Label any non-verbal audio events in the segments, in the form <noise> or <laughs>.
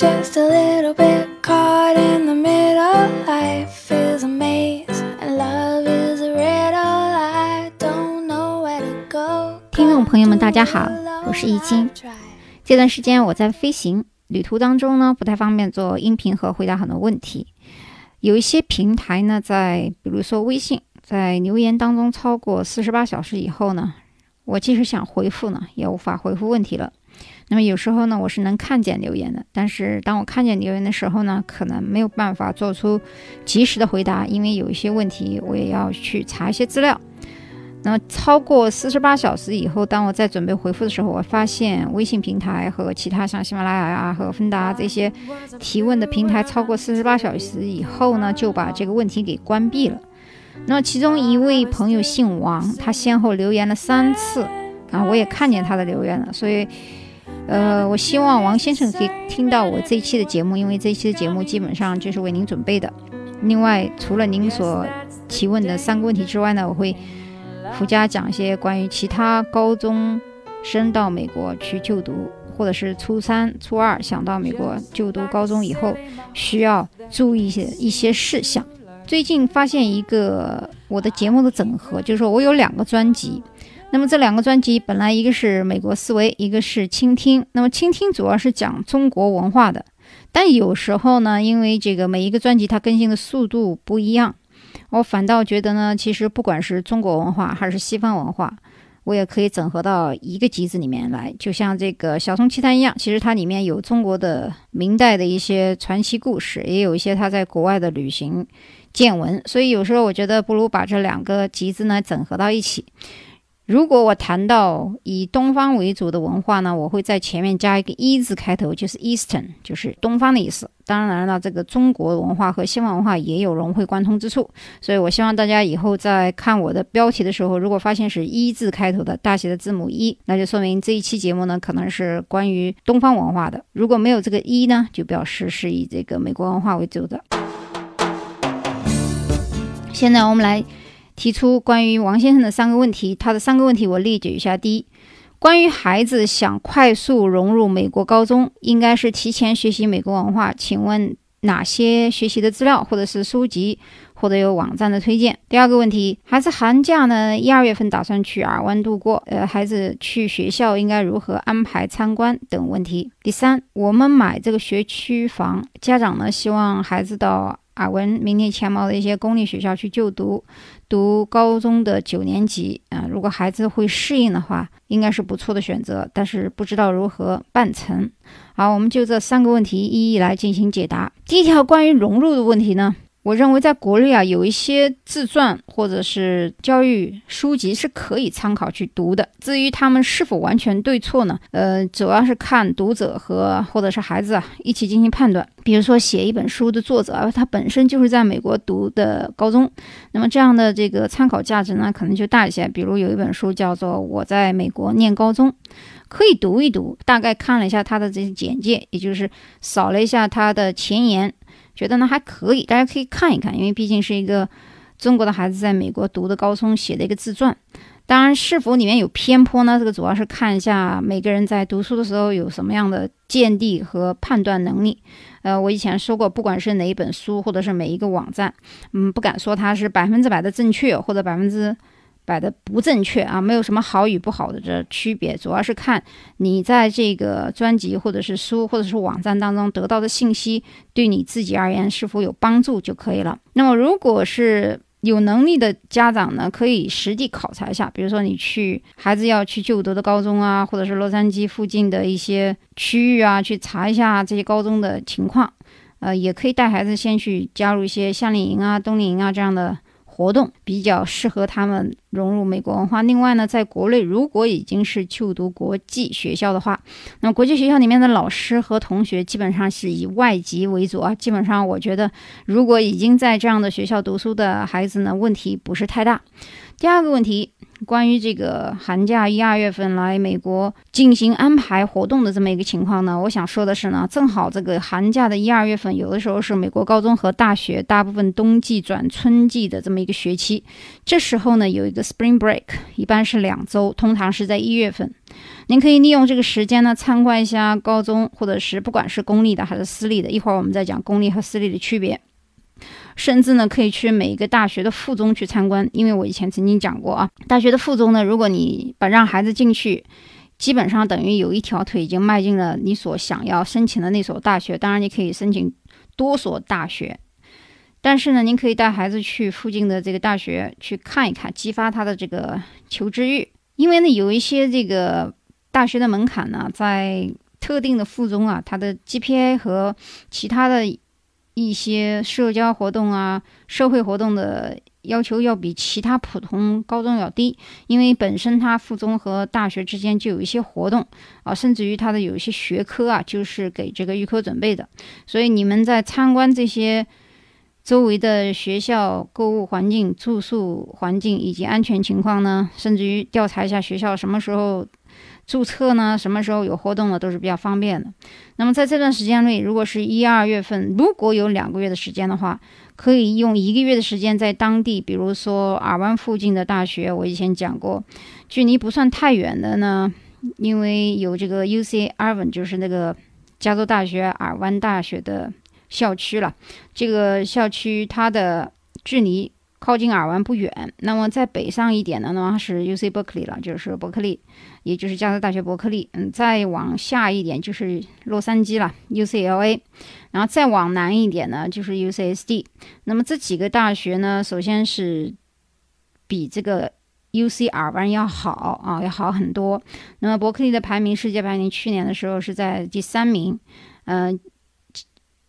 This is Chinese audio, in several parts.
just a little bit caught in the middle. Life is a maze, and love is a riddle. I don't know where to go. 听众朋友们，大家好，我是易经。这段时间我在飞行旅途当中呢，不太方便做音频和回答很多问题。有一些平台呢，在比如说微信，在留言当中超过四十八小时以后呢，我即使想回复呢，也无法回复问题了。那么有时候呢，我是能看见留言的，但是当我看见留言的时候呢，可能没有办法做出及时的回答，因为有一些问题我也要去查一些资料。那么超过四十八小时以后，当我在准备回复的时候，我发现微信平台和其他像喜马拉雅啊和芬达这些提问的平台，超过四十八小时以后呢，就把这个问题给关闭了。那其中一位朋友姓王，他先后留言了三次啊，我也看见他的留言了，所以，呃，我希望王先生可以听到我这一期的节目，因为这一期的节目基本上就是为您准备的。另外，除了您所提问的三个问题之外呢，我会。附加讲一些关于其他高中生到美国去就读，或者是初三、初二想到美国就读高中以后需要注意一些一些事项。最近发现一个我的节目的整合，就是说我有两个专辑，那么这两个专辑本来一个是美国思维，一个是倾听。那么倾听主要是讲中国文化的，但有时候呢，因为这个每一个专辑它更新的速度不一样。我反倒觉得呢，其实不管是中国文化还是西方文化，我也可以整合到一个集子里面来。就像这个《小松奇谈》一样，其实它里面有中国的明代的一些传奇故事，也有一些他在国外的旅行见闻。所以有时候我觉得，不如把这两个集子呢整合到一起。如果我谈到以东方为主的文化呢，我会在前面加一个“一”字开头，就是 Eastern，就是东方的意思。当然了，这个中国文化和西方文化也有融会贯通之处，所以我希望大家以后在看我的标题的时候，如果发现是一字开头的大写的字母一，那就说明这一期节目呢可能是关于东方文化的；如果没有这个一呢，就表示是以这个美国文化为主的。现在我们来。提出关于王先生的三个问题，他的三个问题我列举一下。第一，关于孩子想快速融入美国高中，应该是提前学习美国文化，请问哪些学习的资料或者是书籍或者有网站的推荐？第二个问题，孩子寒假呢一二月份打算去尔湾度过，呃，孩子去学校应该如何安排参观等问题？第三，我们买这个学区房，家长呢希望孩子到。耳闻名列前茅的一些公立学校去就读，读高中的九年级啊，如果孩子会适应的话，应该是不错的选择。但是不知道如何办成。好，我们就这三个问题一一来进行解答。第一条关于融入的问题呢？我认为在国内啊，有一些自传或者是教育书籍是可以参考去读的。至于他们是否完全对错呢？呃，主要是看读者和或者是孩子啊一起进行判断。比如说写一本书的作者啊，他本身就是在美国读的高中，那么这样的这个参考价值呢，可能就大一些。比如有一本书叫做《我在美国念高中》，可以读一读。大概看了一下他的这些简介，也就是扫了一下他的前言。觉得呢还可以，大家可以看一看，因为毕竟是一个中国的孩子在美国读的高中写的一个自传。当然，是否里面有偏颇呢？这个主要是看一下每个人在读书的时候有什么样的见地和判断能力。呃，我以前说过，不管是哪一本书或者是每一个网站，嗯，不敢说它是百分之百的正确或者百分之。摆的不正确啊，没有什么好与不好的这区别，主要是看你在这个专辑或者是书或者是网站当中得到的信息对你自己而言是否有帮助就可以了。那么，如果是有能力的家长呢，可以实地考察一下，比如说你去孩子要去就读的高中啊，或者是洛杉矶附近的一些区域啊，去查一下这些高中的情况。呃，也可以带孩子先去加入一些夏令营啊、冬令营啊这样的。活动比较适合他们融入美国文化。另外呢，在国内如果已经是就读国际学校的话，那国际学校里面的老师和同学基本上是以外籍为主啊。基本上，我觉得如果已经在这样的学校读书的孩子呢，问题不是太大。第二个问题，关于这个寒假一二月份来美国进行安排活动的这么一个情况呢，我想说的是呢，正好这个寒假的一二月份，有的时候是美国高中和大学大部分冬季转春季的这么一个学期，这时候呢有一个 Spring Break，一般是两周，通常是在一月份。您可以利用这个时间呢，参观一下高中，或者是不管是公立的还是私立的，一会儿我们再讲公立和私立的区别。甚至呢，可以去每一个大学的附中去参观，因为我以前曾经讲过啊，大学的附中呢，如果你把让孩子进去，基本上等于有一条腿已经迈进了你所想要申请的那所大学。当然，你可以申请多所大学，但是呢，您可以带孩子去附近的这个大学去看一看，激发他的这个求知欲。因为呢，有一些这个大学的门槛呢，在特定的附中啊，它的 GPA 和其他的。一些社交活动啊，社会活动的要求要比其他普通高中要低，因为本身它附中和大学之间就有一些活动啊，甚至于它的有一些学科啊，就是给这个预科准备的。所以你们在参观这些周围的学校、购物环境、住宿环境以及安全情况呢，甚至于调查一下学校什么时候。注册呢？什么时候有活动呢？都是比较方便的。那么在这段时间内，如果是一二月份，如果有两个月的时间的话，可以用一个月的时间在当地，比如说尔湾附近的大学。我以前讲过，距离不算太远的呢，因为有这个 U C Irvin，就是那个加州大学尔湾大学的校区了。这个校区它的距离。靠近尔湾不远，那么在北上一点的呢是 U C Berkeley 了，就是伯克利，也就是加州大学伯克利。嗯，再往下一点就是洛杉矶了，U C L A。然后再往南一点呢就是 U C S D。那么这几个大学呢，首先是比这个 U C 尔湾要好啊，要好很多。那么伯克利的排名，世界排名去年的时候是在第三名，嗯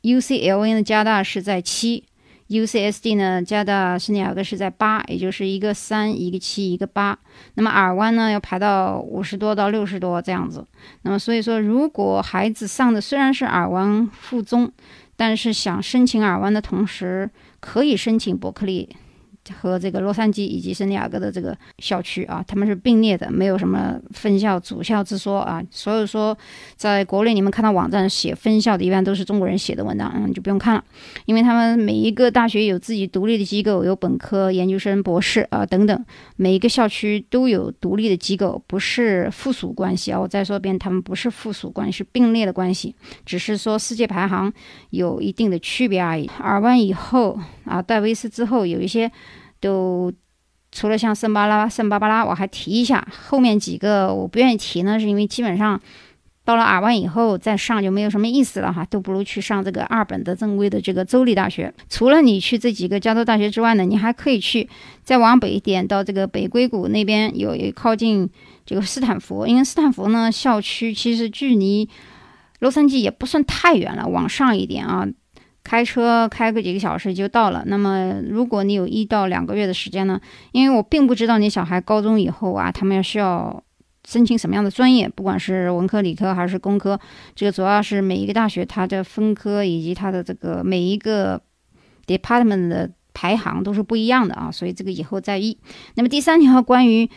，U C L A 的加大是在七。UCSD 呢，加的是两个是在八，也就是一个三，一个七，一个八。那么耳弯呢，要排到五十多到六十多这样子。那么所以说，如果孩子上的虽然是耳湾附中，但是想申请耳湾的同时，可以申请伯克利。和这个洛杉矶以及圣地亚哥的这个校区啊，他们是并列的，没有什么分校主校之说啊。所以说，在国内你们看到网站写分校的，一般都是中国人写的文章，嗯，就不用看了，因为他们每一个大学有自己独立的机构，有本科、研究生、博士啊等等，每一个校区都有独立的机构，不是附属关系啊。我再说一遍，他们不是附属关系，是并列的关系，只是说世界排行有一定的区别而已。尔湾以后啊，戴维斯之后有一些。都除了像圣巴拉、圣巴巴拉，我还提一下。后面几个我不愿意提呢，是因为基本上到了尔湾以后再上就没有什么意思了哈，都不如去上这个二本的正规的这个州立大学。除了你去这几个加州大学之外呢，你还可以去再往北一点，到这个北硅谷那边有一靠近这个斯坦福，因为斯坦福呢校区其实距离洛杉矶也不算太远了，往上一点啊。开车开个几个小时就到了。那么，如果你有一到两个月的时间呢？因为我并不知道你小孩高中以后啊，他们要需要申请什么样的专业，不管是文科、理科还是工科，这个主要是每一个大学它的分科以及它的这个每一个 department 的排行都是不一样的啊，所以这个以后再议。那么第三条关于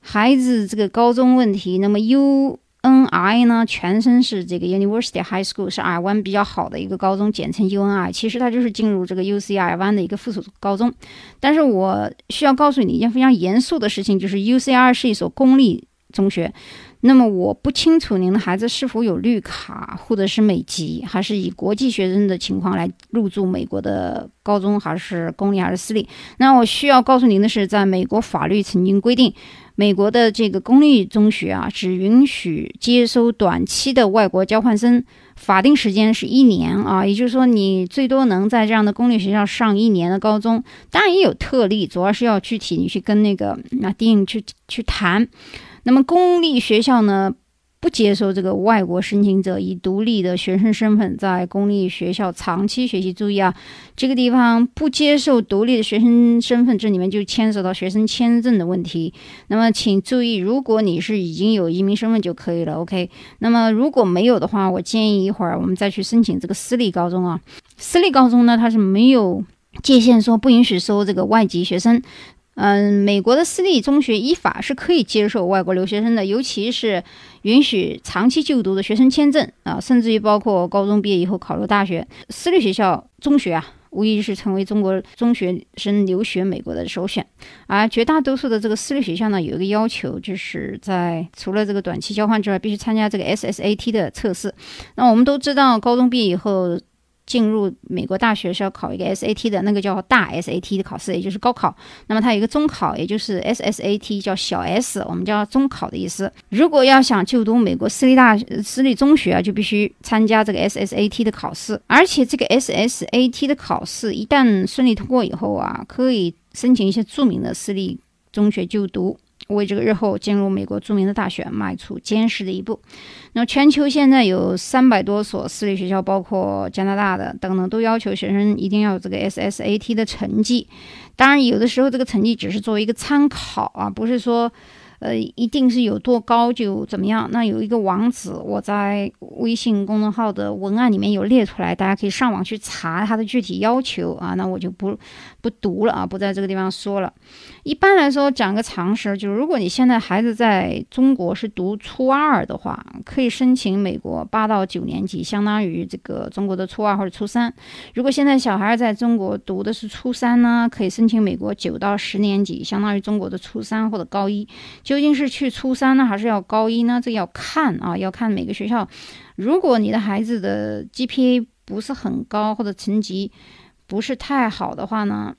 孩子这个高中问题，那么 U。NI 呢，全称是这个 University High School，是尔湾比较好的一个高中，简称 UNI。其实它就是进入这个 UC 尔湾的一个附属高中。但是我需要告诉你一件非常严肃的事情，就是 UCR 是一所公立中学。那么我不清楚您的孩子是否有绿卡或者是美籍，还是以国际学生的情况来入住美国的高中，还是公立还是私立？那我需要告诉您的是，在美国法律曾经规定。美国的这个公立中学啊，只允许接收短期的外国交换生，法定时间是一年啊，也就是说你最多能在这样的公立学校上一年的高中。当然也有特例，主要是要具体你去跟那个那 Dean 去去谈。那么公立学校呢？不接受这个外国申请者以独立的学生身份在公立学校长期学习。注意啊，这个地方不接受独立的学生身份，这里面就牵涉到学生签证的问题。那么，请注意，如果你是已经有移民身份就可以了。OK，那么如果没有的话，我建议一会儿我们再去申请这个私立高中啊。私立高中呢，它是没有界限说不允许收这个外籍学生。嗯，美国的私立中学依法是可以接受外国留学生的，尤其是允许长期就读的学生签证啊，甚至于包括高中毕业以后考入大学，私立学校中学啊。无疑是成为中国中学生留学美国的首选，而绝大多数的这个私立学校呢，有一个要求，就是在除了这个短期交换之外，必须参加这个 SSAT 的测试。那我们都知道，高中毕业以后。进入美国大学是要考一个 SAT 的那个叫大 SAT 的考试，也就是高考。那么它有一个中考，也就是 SSAT，叫小 S，我们叫中考的意思。如果要想就读美国私立大私立中学啊，就必须参加这个 SSAT 的考试。而且这个 SSAT 的考试一旦顺利通过以后啊，可以申请一些著名的私立中学就读。为这个日后进入美国著名的大学迈出坚实的一步。那么，全球现在有三百多所私立学校，包括加拿大的等等，都要求学生一定要有这个 SSAT 的成绩。当然，有的时候这个成绩只是作为一个参考啊，不是说。呃，一定是有多高就怎么样。那有一个网址，我在微信公众号的文案里面有列出来，大家可以上网去查它的具体要求啊。那我就不不读了啊，不在这个地方说了。一般来说，讲个常识，就是如果你现在孩子在中国是读初二的话，可以申请美国八到九年级，相当于这个中国的初二或者初三。如果现在小孩在中国读的是初三呢，可以申请美国九到十年级，相当于中国的初三或者高一。究竟是去初三呢，还是要高一呢？这要看啊，要看每个学校。如果你的孩子的 GPA 不是很高，或者成绩不是太好的话呢，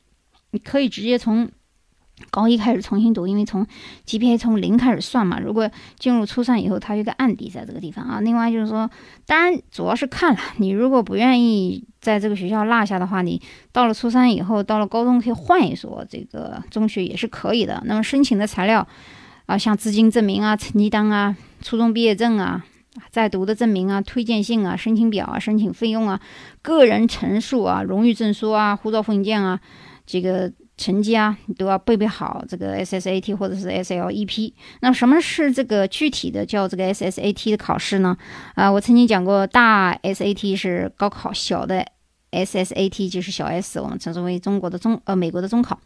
你可以直接从。高一开始重新读，因为从 GPA 从零开始算嘛。如果进入初三以后，它有个案底在这个地方啊。另外就是说，当然主要是看了 <laughs> 你，如果不愿意在这个学校落下的话，你到了初三以后，到了高中可以换一所这个中学也是可以的。那么申请的材料啊，像资金证明啊、成绩单啊、初中毕业证啊、在读的证明啊、推荐信啊、申请表啊、申请费用啊、个人陈述啊、荣誉证书啊、护照复印件啊，这个。成绩啊，你都要备备好这个 SSAT 或者是 SLEP。那什么是这个具体的叫这个 SSAT 的考试呢？啊，我曾经讲过，大 SAT 是高考，小的 SSAT 就是小 S，我们称之为中国的中呃美国的中考。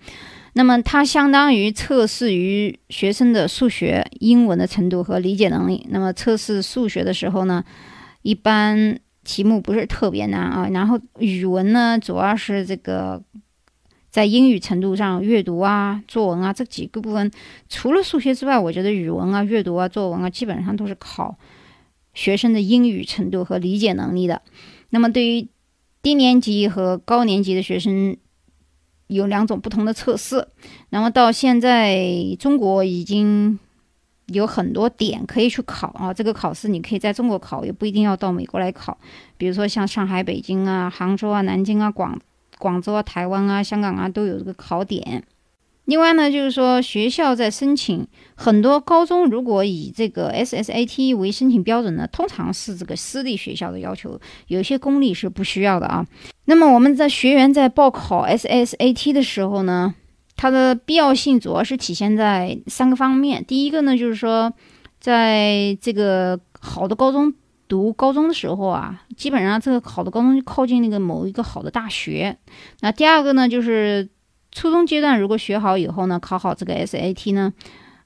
那么它相当于测试于学生的数学、英文的程度和理解能力。那么测试数学的时候呢，一般题目不是特别难啊。然后语文呢，主要是这个。在英语程度上，阅读啊、作文啊这几个部分，除了数学之外，我觉得语文啊、阅读啊、作文啊，基本上都是考学生的英语程度和理解能力的。那么，对于低年级和高年级的学生，有两种不同的测试。然后，到现在中国已经有很多点可以去考啊。这个考试你可以在中国考，也不一定要到美国来考。比如说像上海、北京啊、杭州啊、南京啊、广。广州啊、台湾啊、香港啊都有这个考点。另外呢，就是说学校在申请很多高中，如果以这个 SSAT 为申请标准呢，通常是这个私立学校的要求，有些公立是不需要的啊。那么我们在学员在报考 SSAT 的时候呢，它的必要性主要是体现在三个方面。第一个呢，就是说在这个好的高中。读高中的时候啊，基本上这个好的高中就靠近那个某一个好的大学。那第二个呢，就是初中阶段如果学好以后呢，考好这个 SAT 呢，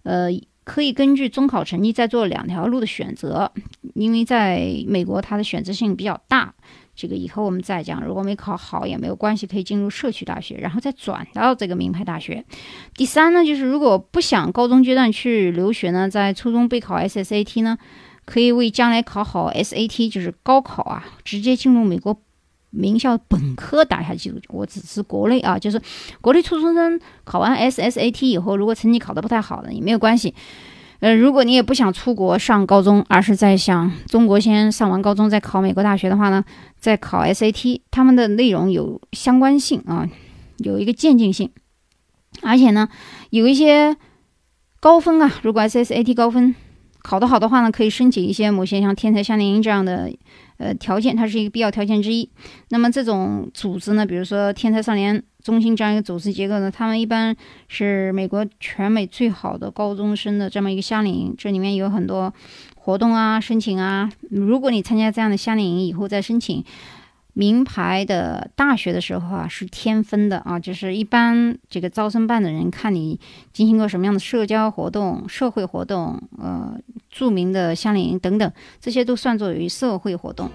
呃，可以根据中考成绩再做两条路的选择。因为在美国它的选择性比较大，这个以后我们再讲。如果没考好也没有关系，可以进入社区大学，然后再转到这个名牌大学。第三呢，就是如果不想高中阶段去留学呢，在初中备考 SSAT 呢。可以为将来考好 SAT，就是高考啊，直接进入美国名校本科打下基础。我只是国内啊，就是国内初中生考完 SSAT 以后，如果成绩考得不太好的也没有关系。呃，如果你也不想出国上高中，而是在想中国先上完高中再考美国大学的话呢，再考 SAT，他们的内容有相关性啊，有一个渐进性，而且呢，有一些高分啊，如果 SSAT 高分。考得好的话呢，可以申请一些某些像天才夏令营这样的呃条件，它是一个必要条件之一。那么这种组织呢，比如说天才少年中心这样一个组织结构呢，他们一般是美国全美最好的高中生的这么一个夏令营，这里面有很多活动啊、申请啊。如果你参加这样的夏令营以后再申请，名牌的大学的时候啊，是天分的啊，就是一般这个招生办的人看你进行过什么样的社交活动、社会活动，呃，著名的夏令营等等，这些都算作于社会活动。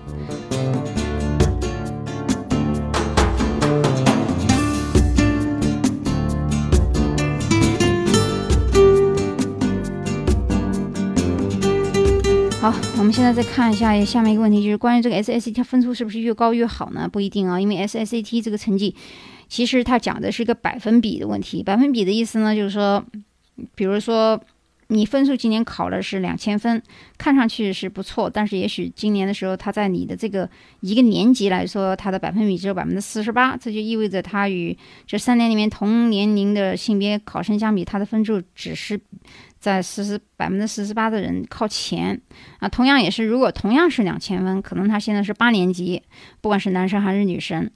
好，我们现在再看一下下面一个问题，就是关于这个 SST 分数是不是越高越好呢？不一定啊，因为 SST 这个成绩其实它讲的是一个百分比的问题。百分比的意思呢，就是说，比如说你分数今年考的是两千分，看上去是不错，但是也许今年的时候，它在你的这个一个年级来说，它的百分比只有百分之四十八，这就意味着它与这三年里面同年龄的性别考生相比，它的分数只是。在四十百分之四十八的人靠前啊，同样也是，如果同样是两千分，可能他现在是八年级，不管是男生还是女生，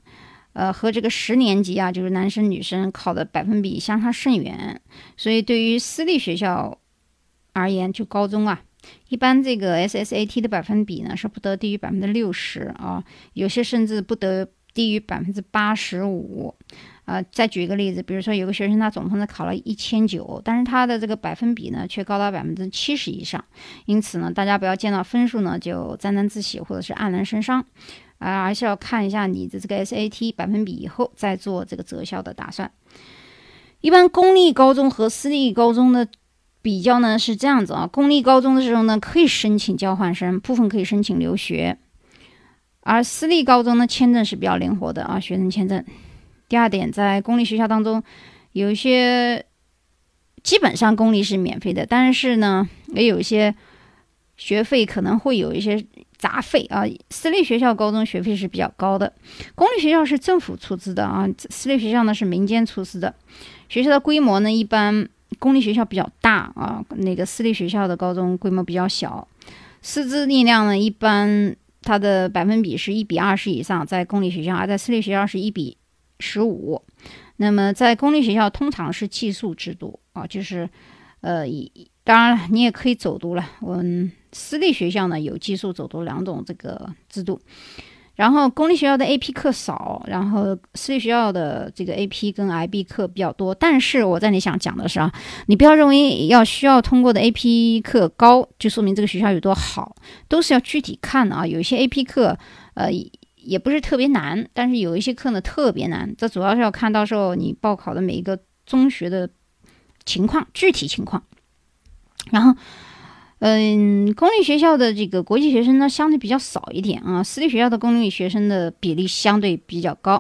呃，和这个十年级啊，就是男生女生考的百分比相差甚远。所以对于私立学校而言，就高中啊，一般这个 SSAT 的百分比呢是不得低于百分之六十啊，有些甚至不得低于百分之八十五。呃，再举一个例子，比如说有个学生他总分呢考了一千九，但是他的这个百分比呢却高达百分之七十以上。因此呢，大家不要见到分数呢就沾沾自喜或者是黯然神伤，啊，而是要看一下你的这个 SAT 百分比以后再做这个择校的打算。一般公立高中和私立高中的比较呢是这样子啊，公立高中的时候呢可以申请交换生，部分可以申请留学，而私立高中呢签证是比较灵活的啊，学生签证。第二点，在公立学校当中，有一些基本上公立是免费的，但是呢，也有一些学费可能会有一些杂费啊。私立学校高中学费是比较高的，公立学校是政府出资的啊，私立学校呢是民间出资的。学校的规模呢，一般公立学校比较大啊，那个私立学校的高中规模比较小。师资力量呢，一般它的百分比是一比二十以上，在公立学校，而在私立学校是一比。十五，那么在公立学校通常是寄宿制度啊，就是，呃，当然了，你也可以走读了。我们私立学校呢有寄宿走读两种这个制度，然后公立学校的 AP 课少，然后私立学校的这个 AP 跟 IB 课比较多。但是我在你想讲的是啊，你不要认为要需要通过的 AP 课高，就说明这个学校有多好，都是要具体看的啊。有一些 AP 课，呃。也不是特别难，但是有一些课呢特别难，这主要是要看到时候你报考的每一个中学的情况，具体情况。然后，嗯，公立学校的这个国际学生呢相对比较少一点啊，私立学校的公立学生的比例相对比较高。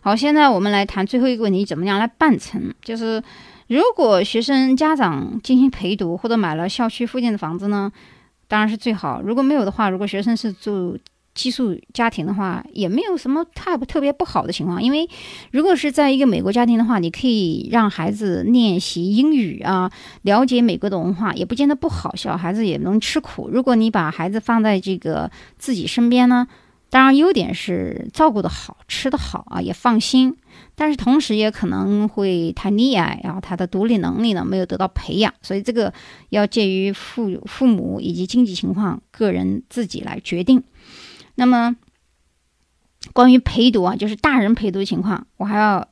好，现在我们来谈最后一个问题，怎么样来办成？就是如果学生家长进行陪读或者买了校区附近的房子呢，当然是最好。如果没有的话，如果学生是住。寄宿家庭的话，也没有什么太特别不好的情况，因为如果是在一个美国家庭的话，你可以让孩子练习英语啊，了解美国的文化，也不见得不好。小孩子也能吃苦。如果你把孩子放在这个自己身边呢，当然优点是照顾的好，吃的好啊，也放心。但是同时也可能会太溺爱，然后他的独立能力呢没有得到培养，所以这个要介于父父母以及经济情况，个人自己来决定。那么，关于陪读啊，就是大人陪读情况，我还要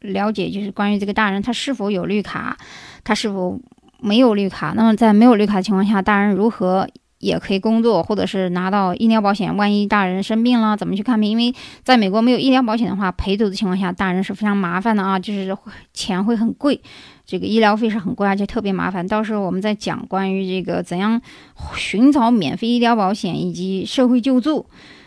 了解，就是关于这个大人他是否有绿卡，他是否没有绿卡。那么在没有绿卡的情况下，大人如何也可以工作，或者是拿到医疗保险？万一大人生病了，怎么去看病？因为在美国没有医疗保险的话，陪读的情况下，大人是非常麻烦的啊，就是钱会很贵。这个医疗费是很贵，而且特别麻烦。到时候我们再讲关于这个怎样寻找免费医疗保险以及社会救助，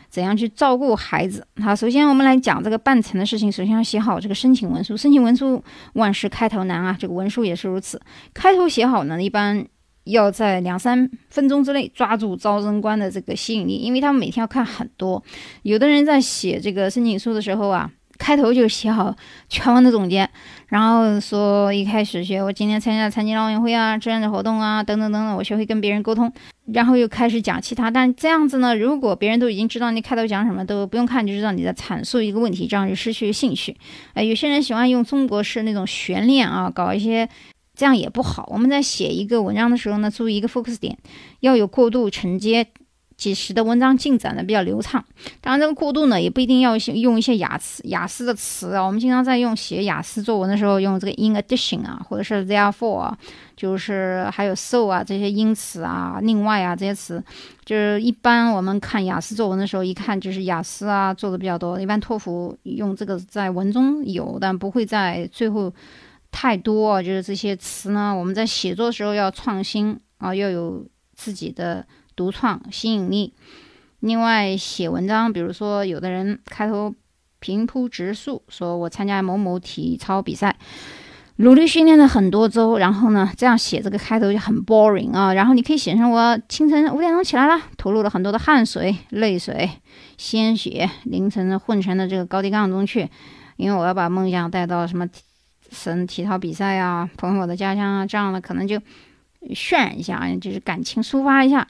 怎样去照顾孩子。好，首先我们来讲这个办成的事情。首先要写好这个申请文书，申请文书万事开头难啊，这个文书也是如此。开头写好呢，一般要在两三分钟之内抓住招生官的这个吸引力，因为他们每天要看很多。有的人在写这个申请书的时候啊。开头就写好全文的总结，然后说一开始学我今天参加残疾人奥运会啊、志愿者活动啊等等等等，我学会跟别人沟通，然后又开始讲其他。但这样子呢，如果别人都已经知道你开头讲什么，都不用看就知道你在阐述一个问题，这样就失去兴趣。哎，有些人喜欢用中国式那种悬念啊，搞一些，这样也不好。我们在写一个文章的时候呢，注意一个 focus 点，要有过渡承接。使使的文章进展的比较流畅。当然，这个过渡呢，也不一定要用一些雅思雅思的词啊。我们经常在用写雅思作文的时候，用这个 in addition 啊，或者是 therefore 啊，就是还有 so 啊这些因此啊、另外啊这些词，就是一般我们看雅思作文的时候，一看就是雅思啊做的比较多。一般托福用这个在文中有，但不会在最后太多。就是这些词呢，我们在写作的时候要创新啊，要有自己的。独创吸引力。另外，写文章，比如说，有的人开头平铺直述，说我参加某某体操比赛，努力训练了很多周，然后呢，这样写这个开头就很 boring 啊。然后你可以写成我清晨五点钟起来了，投入了很多的汗水、泪水、鲜血，凌晨混成了这个高低杠中去，因为我要把梦想带到什么省体操比赛啊，朋友的家乡啊，这样的可能就渲染一下，就是感情抒发一下。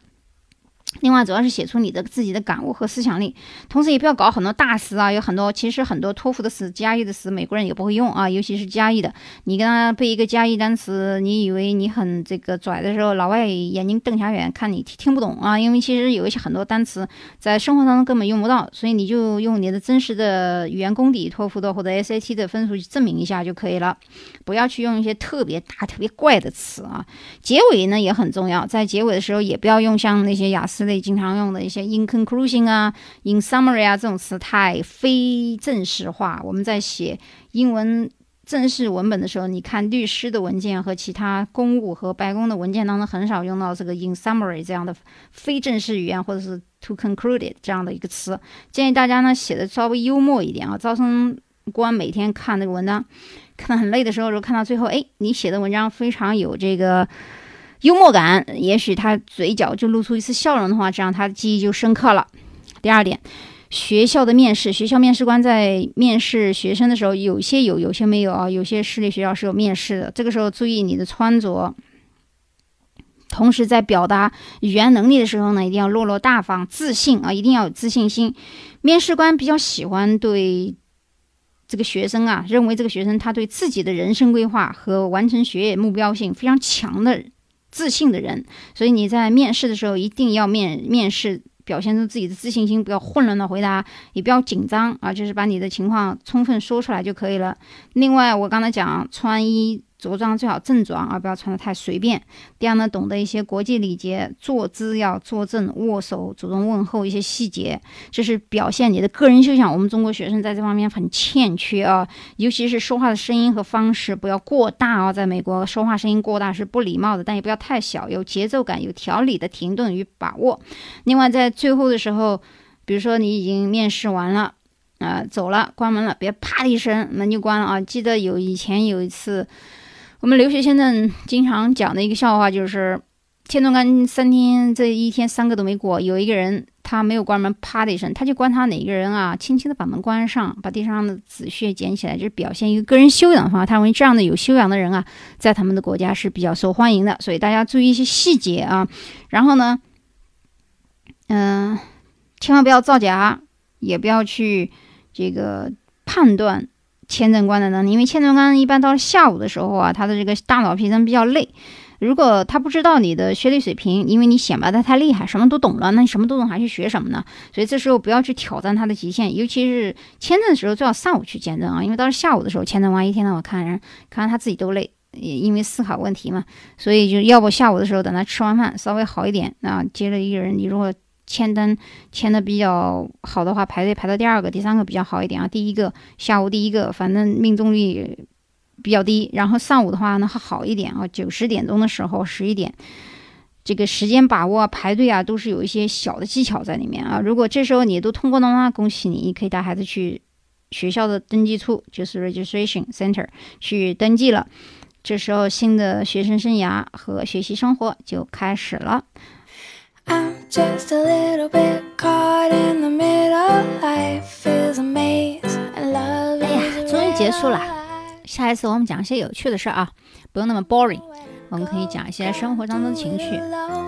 另外，主要是写出你的自己的感悟和思想力，同时也不要搞很多大词啊。有很多其实很多托福的词、加义的词，美国人也不会用啊，尤其是加义的。你跟他背一个加义单词，你以为你很这个拽的时候，老外眼睛瞪瞎眼看你听不懂啊。因为其实有一些很多单词在生活当中根本用不到，所以你就用你的真实的语言功底，托福的或者 SAT 的分数去证明一下就可以了。不要去用一些特别大、特别怪的词啊。结尾呢也很重要，在结尾的时候也不要用像那些雅思。之类经常用的一些 in conclusion 啊，in summary 啊这种词太非正式化。我们在写英文正式文本的时候，你看律师的文件和其他公务和白宫的文件当中，很少用到这个 in summary 这样的非正式语言，或者是 to conclude it 这样的一个词。建议大家呢写的稍微幽默一点啊。招生官每天看那个文章，看得很累的时候，如果看到最后，哎，你写的文章非常有这个。幽默感，也许他嘴角就露出一丝笑容的话，这样他的记忆就深刻了。第二点，学校的面试，学校面试官在面试学生的时候，有些有，有些没有啊。有些私立学校是有面试的，这个时候注意你的穿着。同时，在表达语言能力的时候呢，一定要落落大方、自信啊，一定要有自信心。面试官比较喜欢对这个学生啊，认为这个学生他对自己的人生规划和完成学业目标性非常强的。自信的人，所以你在面试的时候一定要面面试，表现出自己的自信心，不要混乱的回答，也不要紧张啊，就是把你的情况充分说出来就可以了。另外，我刚才讲穿衣。着装最好正装，而不要穿的太随便。第二呢，懂得一些国际礼节，坐姿要坐正，握手、主动问候一些细节，这是表现你的个人修养。我们中国学生在这方面很欠缺啊，尤其是说话的声音和方式不要过大啊。在美国，说话声音过大是不礼貌的，但也不要太小，有节奏感、有条理的停顿与把握。另外，在最后的时候，比如说你已经面试完了，啊，走了，关门了，别啪的一声门就关了啊。记得有以前有一次。我们留学签证经常讲的一个笑话就是，签证官三天这一天三个都没过，有一个人他没有关门，啪的一声，他就观察哪个人啊，轻轻的把门关上，把地上的纸屑捡起来，就是表现一个个人修养的方法。他认为这样的有修养的人啊，在他们的国家是比较受欢迎的，所以大家注意一些细节啊。然后呢，嗯，千万不要造假，也不要去这个判断。签证官的能力，因为签证官一般到下午的时候啊，他的这个大脑皮层比较累。如果他不知道你的学历水平，因为你显摆的太厉害，什么都懂了，那你什么都懂还去学什么呢？所以这时候不要去挑战他的极限，尤其是签证的时候，最好上午去签证啊，因为到下午的时候，签证官一天到晚看人，看他自己都累，也因为思考问题嘛，所以就要不下午的时候等他吃完饭稍微好一点啊，接着一个人，你如果。签单签的比较好的话，排队排到第二个、第三个比较好一点啊。第一个下午第一个，反正命中率比较低。然后上午的话呢，还好一点啊。九十点钟的时候，十一点，这个时间把握、排队啊，都是有一些小的技巧在里面啊。如果这时候你都通过的话，恭喜你，可以带孩子去学校的登记处，就是 registration center 去登记了。这时候新的学生生涯和学习生活就开始了。I'm just a little bit caught in the middle. Life is a maze and love 哎呀，终于结束了。下一次我们讲一些有趣的事啊，不用那么 boring。我们可以讲一些生活当中的情趣，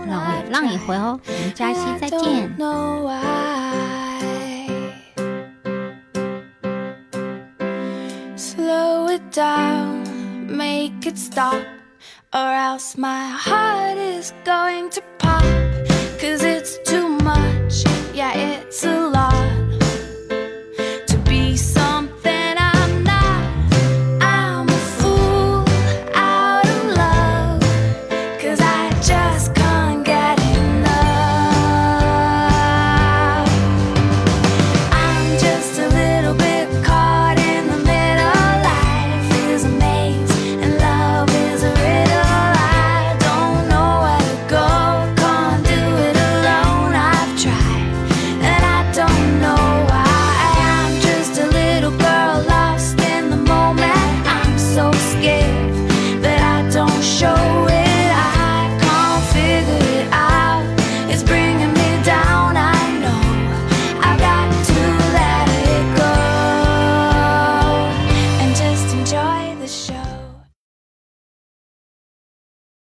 让我也浪一回哦。我们下期再见。Slow it down, make it stop, or else my heart is going to pop. Cause it's too much, yeah, it's a lot.